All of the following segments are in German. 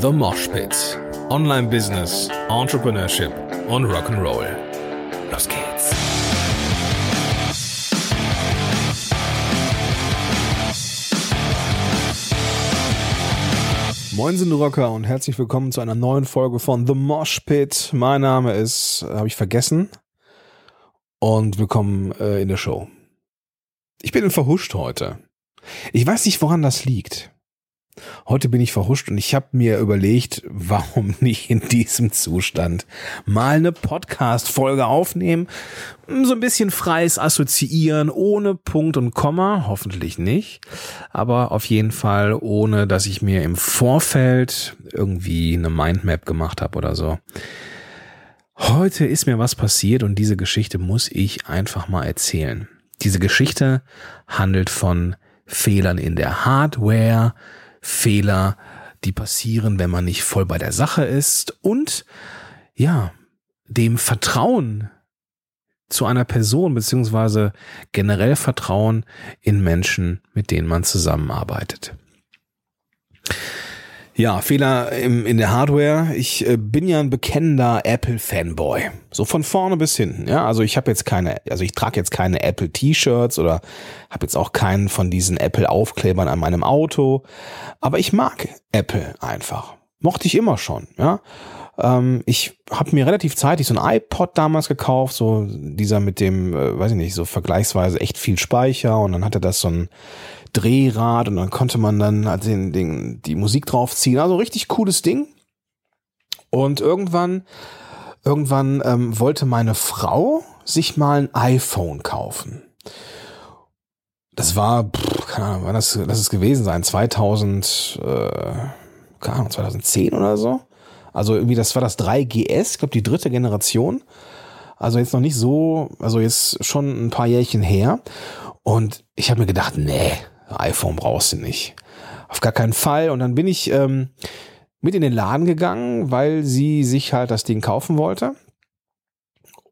The Mosh Pit. Online Business, Entrepreneurship und Rock'n'Roll. Los geht's. Moin sind Rocker und herzlich willkommen zu einer neuen Folge von The Mosh Pit. Mein Name ist, habe ich vergessen. Und willkommen äh, in der Show. Ich bin verhuscht heute. Ich weiß nicht, woran das liegt. Heute bin ich verhuscht und ich habe mir überlegt, warum nicht in diesem Zustand mal eine Podcast-Folge aufnehmen, so ein bisschen freies Assoziieren, ohne Punkt und Komma, hoffentlich nicht, aber auf jeden Fall ohne, dass ich mir im Vorfeld irgendwie eine Mindmap gemacht habe oder so. Heute ist mir was passiert und diese Geschichte muss ich einfach mal erzählen. Diese Geschichte handelt von Fehlern in der Hardware, Fehler, die passieren, wenn man nicht voll bei der Sache ist und ja, dem Vertrauen zu einer Person beziehungsweise generell Vertrauen in Menschen, mit denen man zusammenarbeitet. Ja, Fehler im, in der Hardware. Ich äh, bin ja ein bekennender Apple-Fanboy. So von vorne bis hinten. Ja, also ich habe jetzt keine, also ich trage jetzt keine Apple-T-Shirts oder habe jetzt auch keinen von diesen Apple-Aufklebern an meinem Auto. Aber ich mag Apple einfach. Mochte ich immer schon. Ja, ähm, ich habe mir relativ zeitig so ein iPod damals gekauft, so dieser mit dem, äh, weiß ich nicht, so vergleichsweise echt viel Speicher und dann hatte das so ein Drehrad und dann konnte man dann halt den, den, die Musik draufziehen. Also richtig cooles Ding. Und irgendwann, irgendwann ähm, wollte meine Frau sich mal ein iPhone kaufen. Das war, pff, keine Ahnung, wann das, das ist gewesen sein, 2000, äh, keine Ahnung, 2010 oder so. Also irgendwie, das war das 3GS, ich glaube die dritte Generation. Also jetzt noch nicht so, also jetzt schon ein paar Jährchen her. Und ich habe mir gedacht, nee, iPhone brauchst du nicht. Auf gar keinen Fall. Und dann bin ich ähm, mit in den Laden gegangen, weil sie sich halt das Ding kaufen wollte.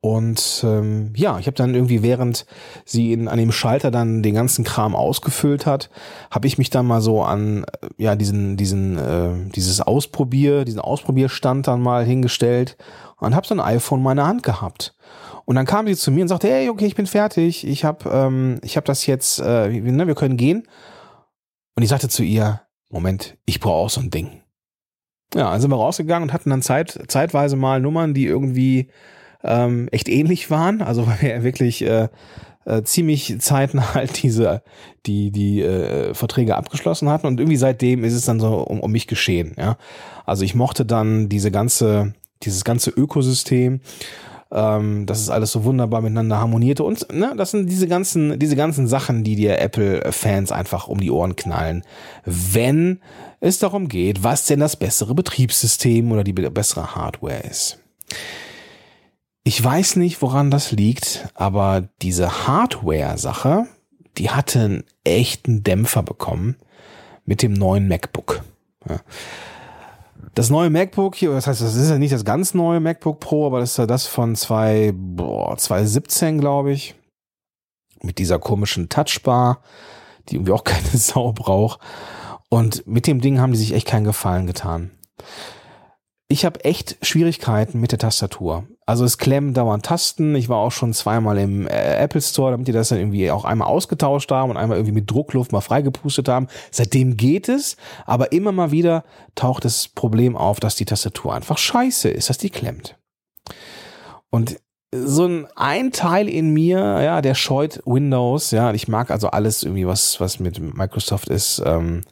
Und ähm, ja, ich habe dann irgendwie, während sie in, an dem Schalter dann den ganzen Kram ausgefüllt hat, habe ich mich dann mal so an äh, ja diesen diesen äh, dieses Ausprobier diesen Ausprobierstand dann mal hingestellt und habe so ein iPhone in meiner Hand gehabt. Und dann kam sie zu mir und sagte, hey, okay, ich bin fertig, ich habe ähm, ich habe das jetzt, äh, ne, wir können gehen. Und ich sagte zu ihr, Moment, ich brauche auch so ein Ding. Ja, dann sind wir rausgegangen und hatten dann Zeit, zeitweise mal Nummern, die irgendwie ähm, echt ähnlich waren. Also weil wir wirklich äh, äh, ziemlich zeitnah halt diese, die, die äh, Verträge abgeschlossen hatten. Und irgendwie seitdem ist es dann so um, um mich geschehen. Ja, Also ich mochte dann diese ganze, dieses ganze Ökosystem. Ähm, das ist alles so wunderbar miteinander harmonierte und ne, das sind diese ganzen, diese ganzen Sachen, die dir Apple-Fans einfach um die Ohren knallen, wenn es darum geht, was denn das bessere Betriebssystem oder die bessere Hardware ist. Ich weiß nicht, woran das liegt, aber diese Hardware-Sache, die hatte einen echten Dämpfer bekommen mit dem neuen MacBook. Ja. Das neue MacBook hier, das heißt, das ist ja nicht das ganz neue MacBook Pro, aber das ist ja das von zwei, boah, 2017, glaube ich. Mit dieser komischen Touchbar, die irgendwie auch keine Sau braucht. Und mit dem Ding haben die sich echt keinen Gefallen getan. Ich habe echt Schwierigkeiten mit der Tastatur. Also es klemmen dauernd Tasten. Ich war auch schon zweimal im äh, Apple Store, damit die das dann irgendwie auch einmal ausgetauscht haben und einmal irgendwie mit Druckluft mal freigepustet haben. Seitdem geht es, aber immer mal wieder taucht das Problem auf, dass die Tastatur einfach scheiße ist, dass die klemmt. Und so ein, ein Teil in mir, ja, der scheut Windows, ja, ich mag also alles irgendwie, was, was mit Microsoft ist, ähm,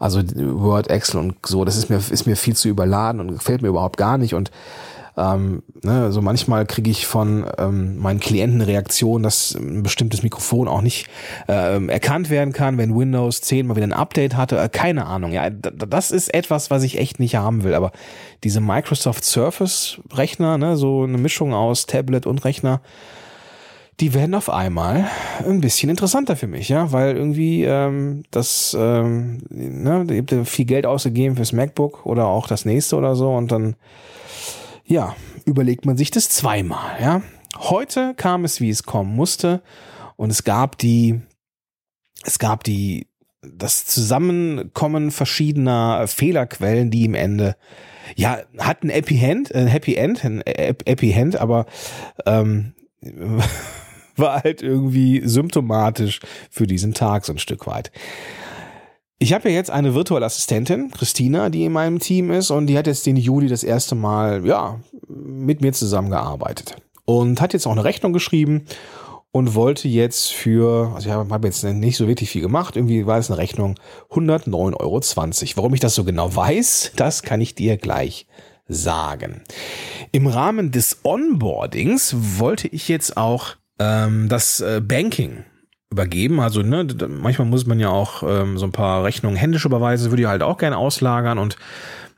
also Word, Excel und so, das ist mir, ist mir viel zu überladen und gefällt mir überhaupt gar nicht. Und ähm, ne, also manchmal kriege ich von ähm, meinen Klienten eine Reaktion, dass ein bestimmtes Mikrofon auch nicht äh, erkannt werden kann, wenn Windows 10 mal wieder ein Update hatte. Äh, keine Ahnung. Ja, das ist etwas, was ich echt nicht haben will. Aber diese Microsoft Surface Rechner, ne, so eine Mischung aus Tablet und Rechner, die werden auf einmal ein bisschen interessanter für mich, ja, weil irgendwie ähm, das, ähm, ne, ihr habt viel Geld ausgegeben fürs MacBook oder auch das nächste oder so und dann, ja, überlegt man sich das zweimal, ja. Heute kam es, wie es kommen musste und es gab die, es gab die das Zusammenkommen verschiedener Fehlerquellen, die im Ende ja hat ein Happy End, ein Happy End, ein Happy End, aber ähm, war halt irgendwie symptomatisch für diesen Tag so ein Stück weit. Ich habe ja jetzt eine virtuelle Assistentin, Christina, die in meinem Team ist und die hat jetzt den Juli das erste Mal, ja, mit mir zusammengearbeitet und hat jetzt auch eine Rechnung geschrieben und wollte jetzt für, also ich habe jetzt nicht so wirklich viel gemacht, irgendwie war es eine Rechnung 109,20 Euro. Warum ich das so genau weiß, das kann ich dir gleich sagen. Im Rahmen des Onboardings wollte ich jetzt auch ähm, das äh, Banking übergeben. Also ne, manchmal muss man ja auch ähm, so ein paar Rechnungen händisch überweisen, würde ich halt auch gerne auslagern und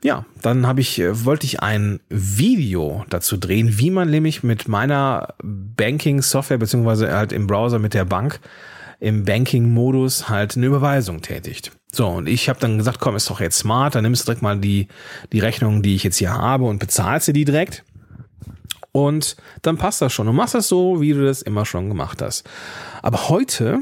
ja, dann habe ich äh, wollte ich ein Video dazu drehen, wie man nämlich mit meiner Banking Software beziehungsweise halt im Browser mit der Bank im Banking-Modus halt eine Überweisung tätigt. So, und ich habe dann gesagt, komm, ist doch jetzt smart, dann nimmst du direkt mal die, die Rechnung, die ich jetzt hier habe und bezahlst sie die direkt. Und dann passt das schon. Du machst das so, wie du das immer schon gemacht hast. Aber heute,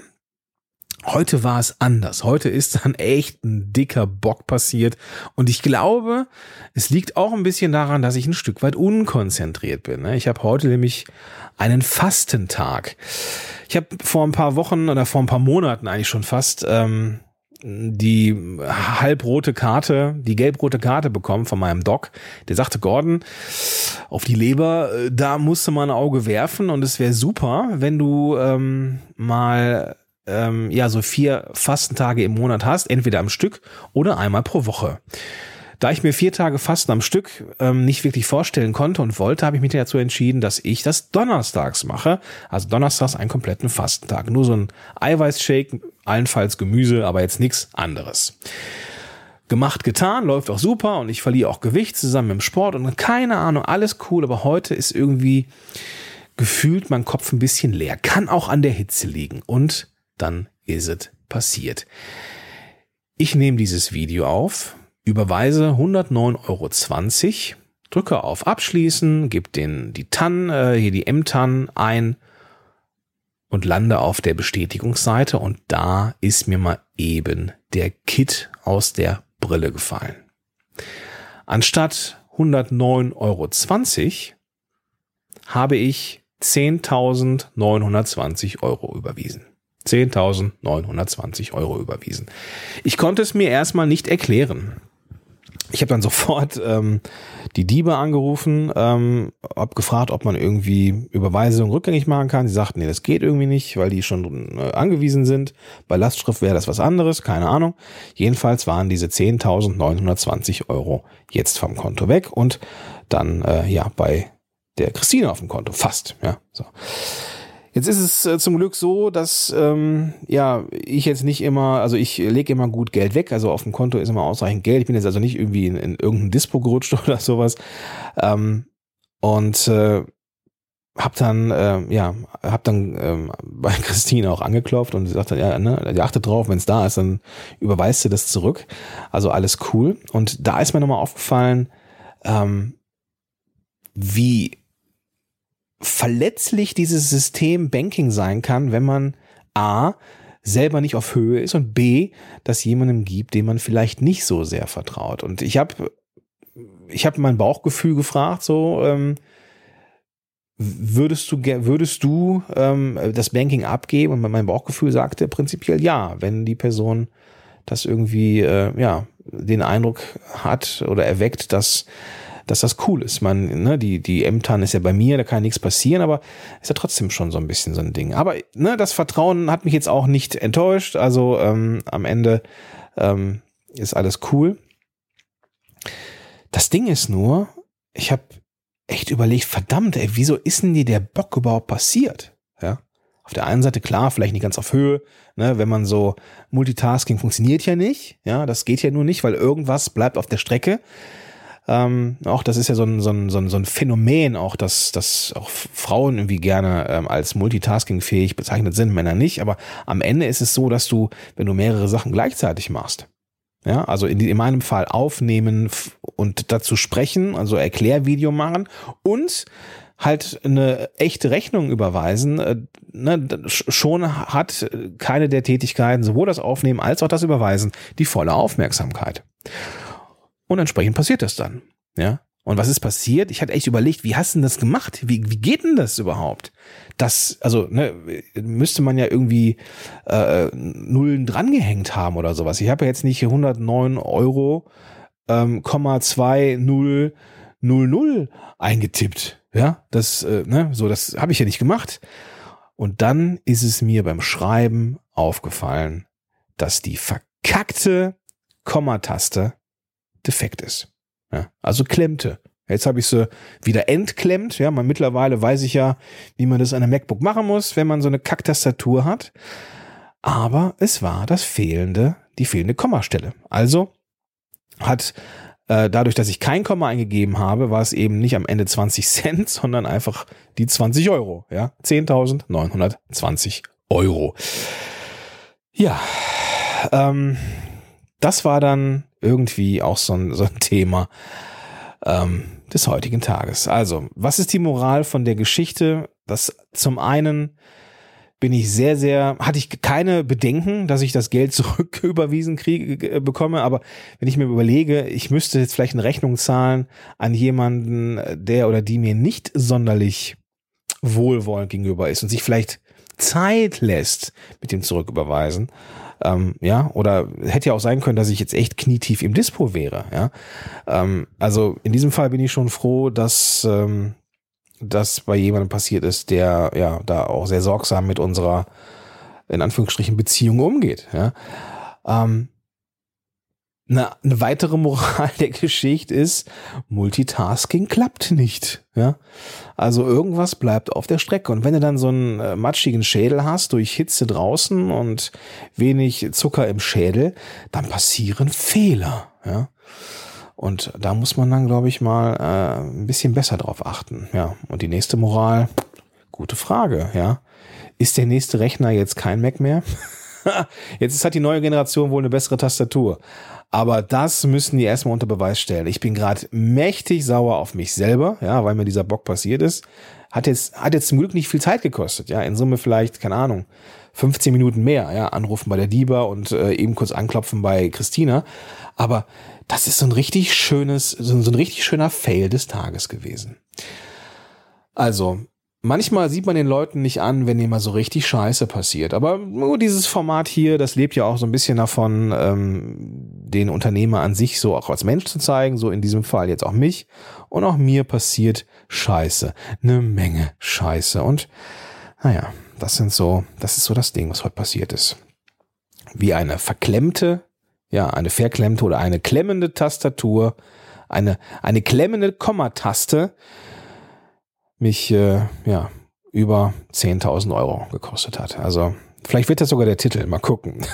heute war es anders. Heute ist dann echt ein dicker Bock passiert. Und ich glaube, es liegt auch ein bisschen daran, dass ich ein Stück weit unkonzentriert bin. Ne? Ich habe heute nämlich einen Fastentag. Ich habe vor ein paar Wochen oder vor ein paar Monaten eigentlich schon fast ähm, die halbrote Karte, die gelbrote Karte bekommen von meinem Doc. Der sagte, Gordon, auf die Leber, äh, da musste man ein Auge werfen und es wäre super, wenn du ähm, mal ähm, ja so vier Fastentage im Monat hast, entweder am Stück oder einmal pro Woche. Da ich mir vier Tage Fasten am Stück ähm, nicht wirklich vorstellen konnte und wollte, habe ich mich dazu entschieden, dass ich das donnerstags mache. Also donnerstags einen kompletten Fastentag. Nur so ein Eiweißshake, allenfalls Gemüse, aber jetzt nichts anderes. Gemacht, getan, läuft auch super und ich verliere auch Gewicht zusammen mit dem Sport und keine Ahnung, alles cool, aber heute ist irgendwie gefühlt mein Kopf ein bisschen leer. Kann auch an der Hitze liegen und dann ist es passiert. Ich nehme dieses Video auf, überweise 109,20 Euro, drücke auf Abschließen, gebe den, die TAN, äh, hier die M-TAN ein und lande auf der Bestätigungsseite und da ist mir mal eben der Kit aus der Brille gefallen. Anstatt 109,20 Euro habe ich 10.920 Euro überwiesen. 10.920 Euro überwiesen. Ich konnte es mir erstmal nicht erklären ich habe dann sofort ähm, die Diebe angerufen, ähm, habe gefragt, ob man irgendwie Überweisungen rückgängig machen kann. Sie sagten, nee, das geht irgendwie nicht, weil die schon äh, angewiesen sind. Bei Lastschrift wäre das was anderes, keine Ahnung. Jedenfalls waren diese 10.920 Euro jetzt vom Konto weg und dann äh, ja bei der Christine auf dem Konto, fast. Ja, so. Jetzt ist es äh, zum Glück so, dass ähm, ja ich jetzt nicht immer, also ich lege immer gut Geld weg, also auf dem Konto ist immer ausreichend Geld. Ich bin jetzt also nicht irgendwie in, in irgendein Dispo gerutscht oder sowas. Ähm, und äh, hab dann äh, ja hab dann ähm, bei Christine auch angeklopft und sie sagte ja ne die achtet drauf wenn es da ist dann überweist sie das zurück also alles cool und da ist mir nochmal aufgefallen ähm, wie verletzlich dieses System Banking sein kann, wenn man A selber nicht auf Höhe ist und B, das jemandem gibt, dem man vielleicht nicht so sehr vertraut. Und ich habe ich habe mein Bauchgefühl gefragt, so ähm, würdest du würdest du ähm, das Banking abgeben? Und mein Bauchgefühl sagte prinzipiell ja, wenn die Person das irgendwie äh, ja den Eindruck hat oder erweckt, dass dass das cool ist. Man, ne, die, die M-TAN ist ja bei mir, da kann ja nichts passieren, aber ist ja trotzdem schon so ein bisschen so ein Ding. Aber ne, das Vertrauen hat mich jetzt auch nicht enttäuscht. Also ähm, am Ende ähm, ist alles cool. Das Ding ist nur, ich habe echt überlegt, verdammt, ey, wieso ist denn dir der Bock überhaupt passiert? Ja. Auf der einen Seite klar, vielleicht nicht ganz auf Höhe, ne, wenn man so Multitasking funktioniert ja nicht, ja, das geht ja nur nicht, weil irgendwas bleibt auf der Strecke. Ähm, auch das ist ja so ein, so ein, so ein, Phänomen, auch dass, dass auch Frauen irgendwie gerne ähm, als multitaskingfähig bezeichnet sind, Männer nicht. Aber am Ende ist es so, dass du, wenn du mehrere Sachen gleichzeitig machst, ja, also in, in meinem Fall aufnehmen und dazu sprechen, also Erklärvideo machen und halt eine echte Rechnung überweisen, äh, ne, schon hat keine der Tätigkeiten, sowohl das Aufnehmen als auch das Überweisen, die volle Aufmerksamkeit. Und entsprechend passiert das dann. Ja. Und was ist passiert? Ich hatte echt überlegt, wie hast du denn das gemacht? Wie, wie geht denn das überhaupt? Das, also, ne, müsste man ja irgendwie äh, Nullen drangehängt haben oder sowas. Ich habe ja jetzt nicht 109 Euro, ähm, 2000 eingetippt. Ja, das, äh, ne, so, das habe ich ja nicht gemacht. Und dann ist es mir beim Schreiben aufgefallen, dass die verkackte Kommataste defekt ist. Ja, also klemmte. Jetzt habe ich sie wieder entklemmt. Ja, man mittlerweile weiß ich ja, wie man das an einem MacBook machen muss, wenn man so eine Kacktastatur hat. Aber es war das fehlende, die fehlende Kommastelle. Also hat äh, dadurch, dass ich kein Komma eingegeben habe, war es eben nicht am Ende 20 Cent, sondern einfach die 20 Euro. Ja, 10.920 Euro. Ja, ähm, das war dann irgendwie auch so ein, so ein Thema ähm, des heutigen Tages. Also, was ist die Moral von der Geschichte? Das zum einen bin ich sehr, sehr, hatte ich keine Bedenken, dass ich das Geld zurücküberwiesen kriege, äh, bekomme. Aber wenn ich mir überlege, ich müsste jetzt vielleicht eine Rechnung zahlen an jemanden, der oder die mir nicht sonderlich wohlwollend gegenüber ist und sich vielleicht Zeit lässt mit dem Zurücküberweisen. Ähm, ja, oder hätte ja auch sein können, dass ich jetzt echt knietief im Dispo wäre. Ja, ähm, also in diesem Fall bin ich schon froh, dass ähm, das bei jemandem passiert ist, der ja da auch sehr sorgsam mit unserer in Anführungsstrichen Beziehung umgeht. Ja. Ähm, eine, eine weitere Moral der Geschichte ist, Multitasking klappt nicht. Ja? Also irgendwas bleibt auf der Strecke. Und wenn du dann so einen äh, matschigen Schädel hast durch Hitze draußen und wenig Zucker im Schädel, dann passieren Fehler. Ja? Und da muss man dann, glaube ich, mal äh, ein bisschen besser drauf achten. Ja. Und die nächste Moral, gute Frage, ja. Ist der nächste Rechner jetzt kein Mac mehr? jetzt hat die neue Generation wohl eine bessere Tastatur. Aber das müssen die erstmal unter Beweis stellen. Ich bin gerade mächtig sauer auf mich selber, ja, weil mir dieser Bock passiert ist. Hat jetzt, hat jetzt zum Glück nicht viel Zeit gekostet, ja. In Summe vielleicht, keine Ahnung, 15 Minuten mehr, ja. Anrufen bei der Diba und äh, eben kurz anklopfen bei Christina. Aber das ist so ein richtig schönes, so ein richtig schöner Fail des Tages gewesen. Also, manchmal sieht man den Leuten nicht an, wenn immer so richtig Scheiße passiert. Aber nur dieses Format hier, das lebt ja auch so ein bisschen davon, ähm, den Unternehmer an sich so auch als Mensch zu zeigen. So in diesem Fall jetzt auch mich. Und auch mir passiert Scheiße. Eine Menge Scheiße. Und naja, das sind so, das ist so das Ding, was heute passiert ist. Wie eine verklemmte ja, eine verklemmte oder eine klemmende Tastatur, eine, eine klemmende Kommataste mich, äh, ja, über 10.000 Euro gekostet hat. Also, vielleicht wird das sogar der Titel. Mal gucken.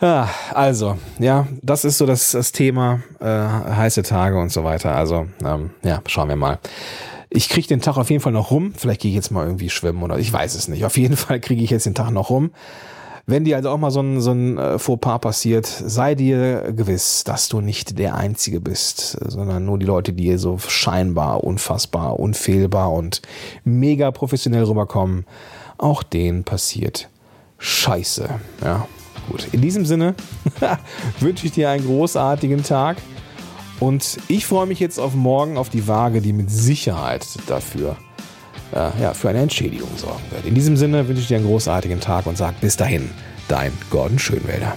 ja, also, ja, das ist so das, das Thema, äh, heiße Tage und so weiter. Also, ähm, ja, schauen wir mal. Ich kriege den Tag auf jeden Fall noch rum. Vielleicht gehe ich jetzt mal irgendwie schwimmen oder ich weiß es nicht. Auf jeden Fall kriege ich jetzt den Tag noch rum. Wenn dir also auch mal so ein, so ein äh, Fauxpas passiert, sei dir gewiss, dass du nicht der Einzige bist, sondern nur die Leute, die hier so scheinbar, unfassbar, unfehlbar und mega professionell rüberkommen, auch denen passiert Scheiße. Ja, gut. In diesem Sinne wünsche ich dir einen großartigen Tag. Und ich freue mich jetzt auf morgen auf die Waage, die mit Sicherheit dafür äh, ja, für eine Entschädigung sorgen wird. In diesem Sinne wünsche ich dir einen großartigen Tag und sage bis dahin, dein Gordon Schönwälder.